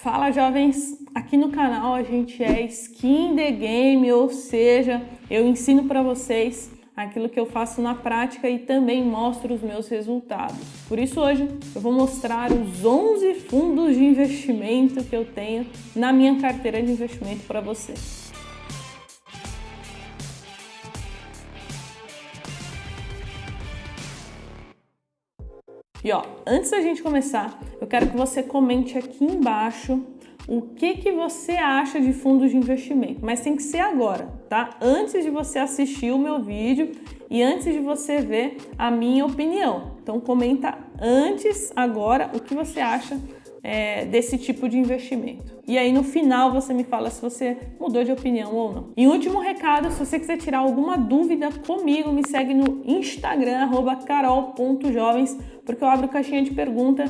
Fala jovens, aqui no canal a gente é skin the game, ou seja, eu ensino para vocês aquilo que eu faço na prática e também mostro os meus resultados. Por isso hoje eu vou mostrar os 11 fundos de investimento que eu tenho na minha carteira de investimento para vocês. E ó, antes da gente começar, eu quero que você comente aqui embaixo o que, que você acha de fundos de investimento, mas tem que ser agora, tá? Antes de você assistir o meu vídeo e antes de você ver a minha opinião. Então comenta antes, agora, o que você acha é, desse tipo de investimento. E aí no final você me fala se você mudou de opinião ou não. E último recado, se você quiser tirar alguma dúvida comigo, me segue no Instagram carol.jovens, porque eu abro caixinha de pergunta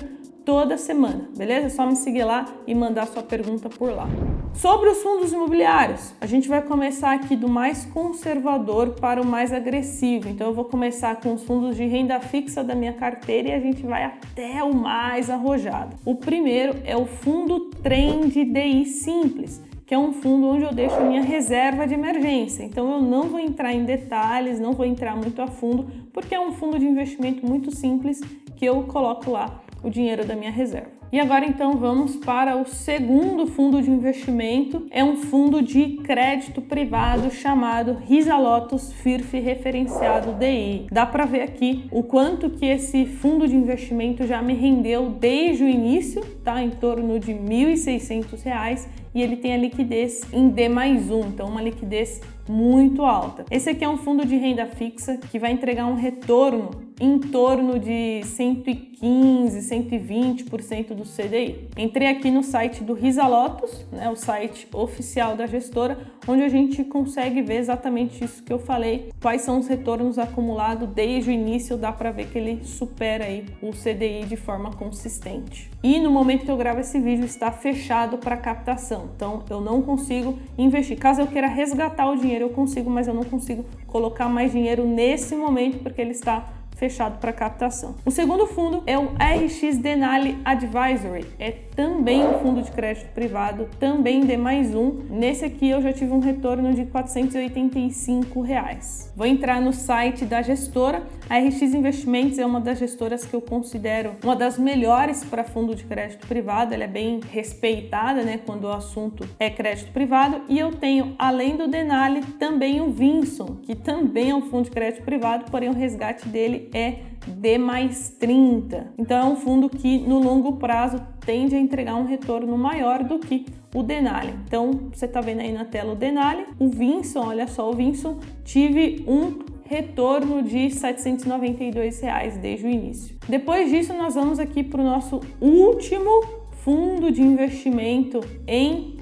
toda semana, beleza? É só me seguir lá e mandar sua pergunta por lá. Sobre os fundos imobiliários, a gente vai começar aqui do mais conservador para o mais agressivo. Então eu vou começar com os fundos de renda fixa da minha carteira e a gente vai até o mais arrojado. O primeiro é o fundo Trend DI Simples que é um fundo onde eu deixo minha reserva de emergência. Então eu não vou entrar em detalhes, não vou entrar muito a fundo, porque é um fundo de investimento muito simples que eu coloco lá o dinheiro da minha reserva. E agora então vamos para o segundo fundo de investimento. É um fundo de crédito privado chamado Risa Lotus FIRF referenciado DI. Dá para ver aqui o quanto que esse fundo de investimento já me rendeu desde o início, tá? Em torno de R$ 1.600 e ele tem a liquidez em D mais um, então uma liquidez muito alta. Esse aqui é um fundo de renda fixa que vai entregar um retorno em torno de 115, 120% do CDI. Entrei aqui no site do Risa Lotus, né, o site oficial da gestora, onde a gente consegue ver exatamente isso que eu falei, quais são os retornos acumulados desde o início, dá para ver que ele supera aí o CDI de forma consistente. E no momento que eu gravo esse vídeo está fechado para captação, então eu não consigo investir. Caso eu queira resgatar o dinheiro, eu consigo, mas eu não consigo colocar mais dinheiro nesse momento porque ele está fechado para captação. O segundo fundo é o RX Denali Advisory, é também um fundo de crédito privado, também D mais um. Nesse aqui eu já tive um retorno de 485 reais. Vou entrar no site da gestora. A RX Investimentos é uma das gestoras que eu considero uma das melhores para fundo de crédito privado. Ela é bem respeitada, né, quando o assunto é crédito privado. E eu tenho, além do Denali, também o Vinson, que também é um fundo de crédito privado, porém o resgate dele é D mais 30. Então é um fundo que no longo prazo tende a entregar um retorno maior do que o Denali. Então você está vendo aí na tela o Denali, o Vinson, olha só, o Vinson tive um retorno de 792 reais desde o início. Depois disso, nós vamos aqui para o nosso último fundo de investimento em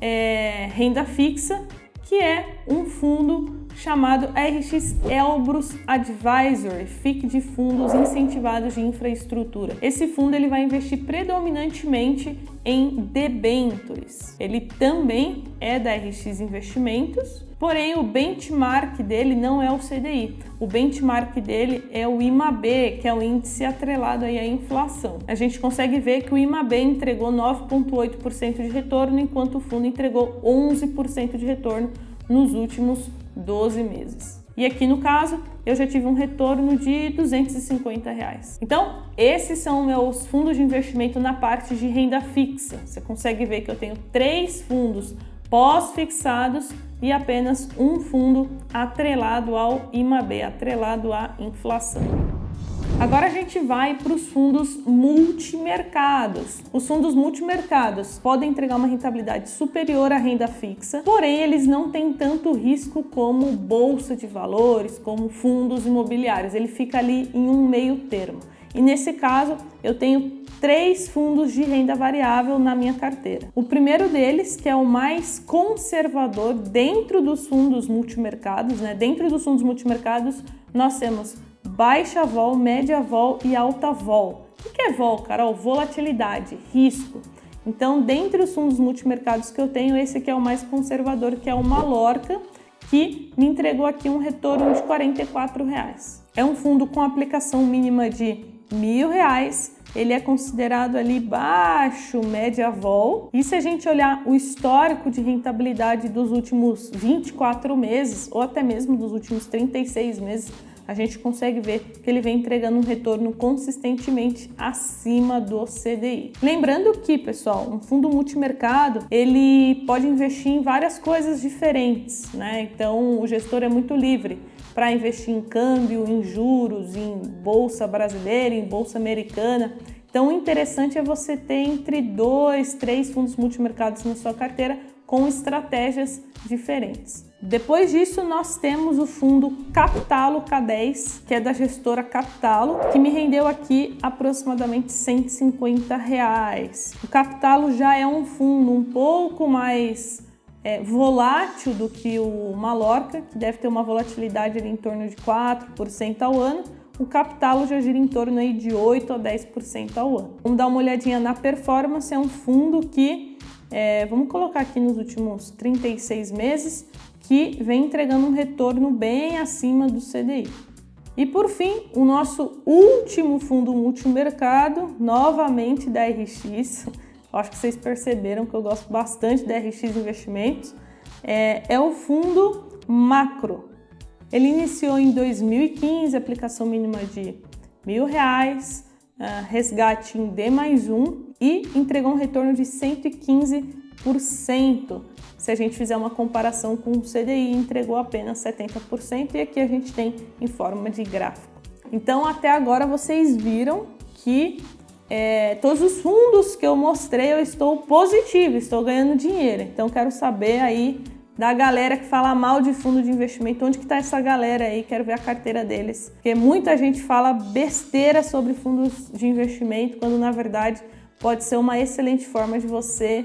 é, renda fixa, que é um fundo chamado RX Elbrus Advisory, FIC de fundos incentivados de infraestrutura. Esse fundo ele vai investir predominantemente em debentures. Ele também é da RX Investimentos, porém o benchmark dele não é o CDI. O benchmark dele é o IMAB, que é o índice atrelado aí à inflação. A gente consegue ver que o IMAB entregou 9.8% de retorno, enquanto o fundo entregou 11% de retorno nos últimos 12 meses. E aqui no caso, eu já tive um retorno de 250 reais. Então, esses são meus fundos de investimento na parte de renda fixa. Você consegue ver que eu tenho três fundos pós-fixados e apenas um fundo atrelado ao IMAB, atrelado à inflação. Agora a gente vai para os fundos multimercados. Os fundos multimercados podem entregar uma rentabilidade superior à renda fixa, porém eles não têm tanto risco como bolsa de valores, como fundos imobiliários. Ele fica ali em um meio termo. E nesse caso, eu tenho três fundos de renda variável na minha carteira. O primeiro deles, que é o mais conservador dentro dos fundos multimercados, né? Dentro dos fundos multimercados, nós temos baixa vol, média vol e alta vol. O que é vol, Carol? Volatilidade, risco. Então, dentre os fundos multimercados que eu tenho, esse aqui é o mais conservador, que é o Malorca, que me entregou aqui um retorno de 44 reais. É um fundo com aplicação mínima de mil reais ele é considerado ali baixo, média vol. E se a gente olhar o histórico de rentabilidade dos últimos 24 meses, ou até mesmo dos últimos 36 meses, a gente consegue ver que ele vem entregando um retorno consistentemente acima do CDI. Lembrando que, pessoal, um fundo multimercado, ele pode investir em várias coisas diferentes, né? Então, o gestor é muito livre para investir em câmbio, em juros, em bolsa brasileira, em bolsa americana. Então, o interessante é você ter entre dois, três fundos multimercados na sua carteira com estratégias diferentes. Depois disso, nós temos o fundo Capitalo K10, que é da gestora Capitalo, que me rendeu aqui aproximadamente 150 reais. O Capitalo já é um fundo um pouco mais é, volátil do que o Malorca, que deve ter uma volatilidade em torno de 4% ao ano. O Capitalo já gira em torno aí de 8 a 10% ao ano. Vamos dar uma olhadinha na performance, é um fundo que, é, vamos colocar aqui nos últimos 36 meses, que vem entregando um retorno bem acima do CDI. E por fim, o nosso último fundo multimercado, novamente da RX. Acho que vocês perceberam que eu gosto bastante da RX Investimentos. É, é o fundo macro. Ele iniciou em 2015, aplicação mínima de mil reais, uh, resgate em D mais um e entregou um retorno de 115% se a gente fizer uma comparação com o CDI, entregou apenas 70% e aqui a gente tem em forma de gráfico. Então, até agora vocês viram que é, todos os fundos que eu mostrei eu estou positivo, estou ganhando dinheiro. Então, quero saber aí da galera que fala mal de fundo de investimento, onde que está essa galera aí? Quero ver a carteira deles, porque muita gente fala besteira sobre fundos de investimento, quando na verdade pode ser uma excelente forma de você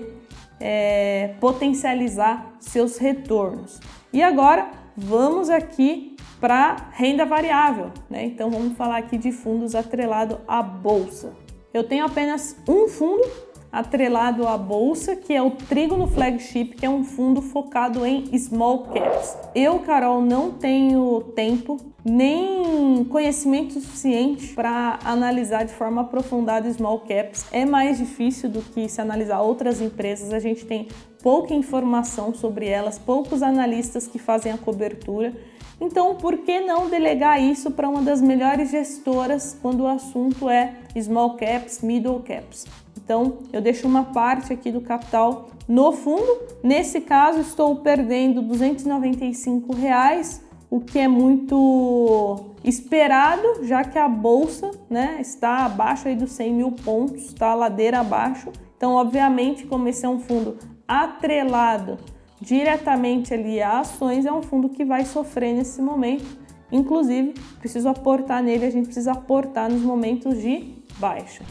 é, potencializar seus retornos. E agora vamos aqui para renda variável, né? Então vamos falar aqui de fundos atrelado à bolsa. Eu tenho apenas um fundo atrelado à bolsa, que é o Trígono Flagship, que é um fundo focado em small caps. Eu, Carol, não tenho tempo nem conhecimento suficiente para analisar de forma aprofundada small caps. É mais difícil do que se analisar outras empresas. A gente tem pouca informação sobre elas, poucos analistas que fazem a cobertura. Então, por que não delegar isso para uma das melhores gestoras quando o assunto é small caps, middle caps? Então, eu deixo uma parte aqui do capital no fundo. Nesse caso, estou perdendo 295 reais, o que é muito esperado, já que a bolsa né, está abaixo aí dos 100 mil pontos, está ladeira abaixo. Então, obviamente, como esse é um fundo atrelado diretamente ali a ações, é um fundo que vai sofrer nesse momento. Inclusive, preciso aportar nele, a gente precisa aportar nos momentos de baixa.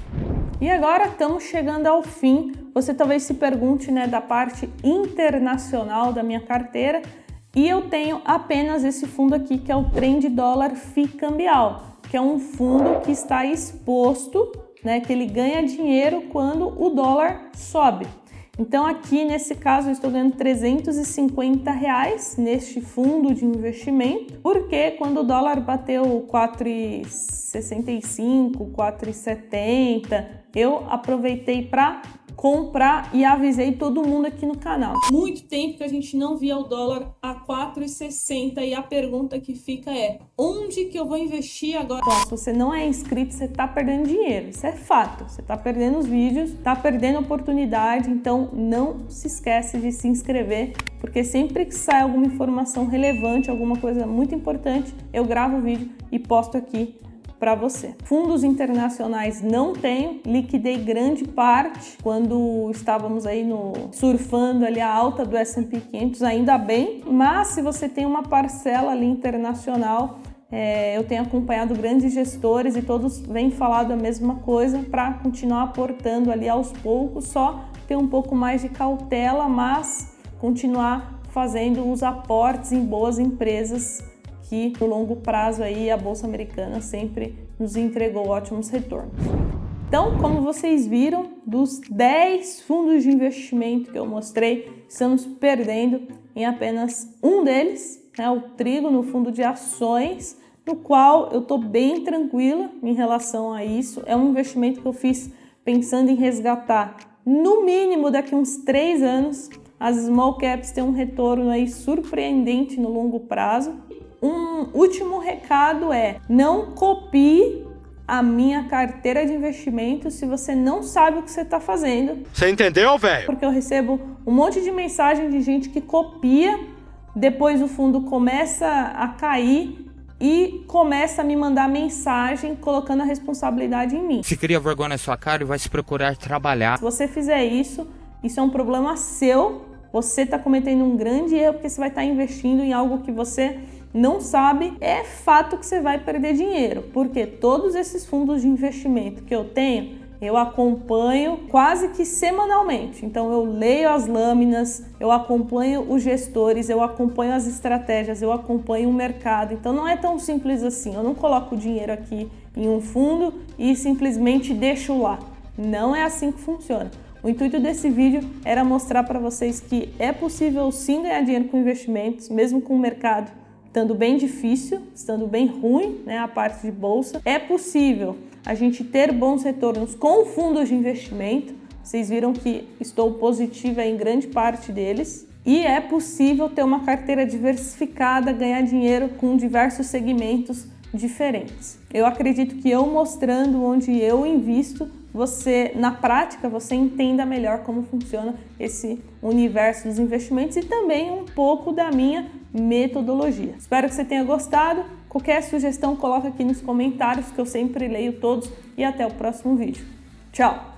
E agora estamos chegando ao fim. Você talvez se pergunte né, da parte internacional da minha carteira e eu tenho apenas esse fundo aqui que é o Trend Dólar FI Cambial, que é um fundo que está exposto, né, que ele ganha dinheiro quando o dólar sobe. Então aqui nesse caso eu estou ganhando 350 reais neste fundo de investimento, porque quando o dólar bateu 4,65, 4,70, eu aproveitei para comprar e avisei todo mundo aqui no canal. Muito tempo que a gente não via o dólar a 4,60 e a pergunta que fica é: onde que eu vou investir agora? Bom, se você não é inscrito, você está perdendo dinheiro. Isso é fato. Você está perdendo os vídeos, está perdendo oportunidade, então não se esquece de se inscrever, porque sempre que sai alguma informação relevante, alguma coisa muito importante, eu gravo o vídeo e posto aqui para você. Fundos internacionais não tenho, liquidei grande parte quando estávamos aí no surfando ali a alta do S&P 500, ainda bem, mas se você tem uma parcela ali internacional, é, eu tenho acompanhado grandes gestores e todos vêm falado a mesma coisa para continuar aportando ali aos poucos, só ter um pouco mais de cautela, mas continuar fazendo os aportes em boas empresas que no longo prazo aí a bolsa americana sempre nos entregou ótimos retornos. Então, como vocês viram, dos 10 fundos de investimento que eu mostrei, estamos perdendo em apenas um deles, né, o trigo no fundo de ações. no qual eu estou bem tranquila em relação a isso. É um investimento que eu fiz pensando em resgatar no mínimo daqui uns três anos. As small caps têm um retorno aí surpreendente no longo prazo. Um último recado é: não copie a minha carteira de investimentos se você não sabe o que você está fazendo. Você entendeu, velho? Porque eu recebo um monte de mensagem de gente que copia, depois o fundo começa a cair e começa a me mandar mensagem colocando a responsabilidade em mim. Se cria vergonha na sua cara e vai se procurar trabalhar. Se você fizer isso, isso é um problema seu. Você está cometendo um grande erro porque você vai estar tá investindo em algo que você não sabe. É fato que você vai perder dinheiro, porque todos esses fundos de investimento que eu tenho eu acompanho quase que semanalmente. Então eu leio as lâminas, eu acompanho os gestores, eu acompanho as estratégias, eu acompanho o mercado. Então não é tão simples assim. Eu não coloco o dinheiro aqui em um fundo e simplesmente deixo lá. Não é assim que funciona. O intuito desse vídeo era mostrar para vocês que é possível sim ganhar dinheiro com investimentos, mesmo com o mercado estando bem difícil, estando bem ruim, né, a parte de bolsa. É possível a gente ter bons retornos com fundos de investimento. Vocês viram que estou positiva em grande parte deles. E é possível ter uma carteira diversificada, ganhar dinheiro com diversos segmentos diferentes. Eu acredito que eu mostrando onde eu invisto, você na prática você entenda melhor como funciona esse universo dos investimentos e também um pouco da minha metodologia. Espero que você tenha gostado. Qualquer sugestão, coloca aqui nos comentários que eu sempre leio todos e até o próximo vídeo. Tchau!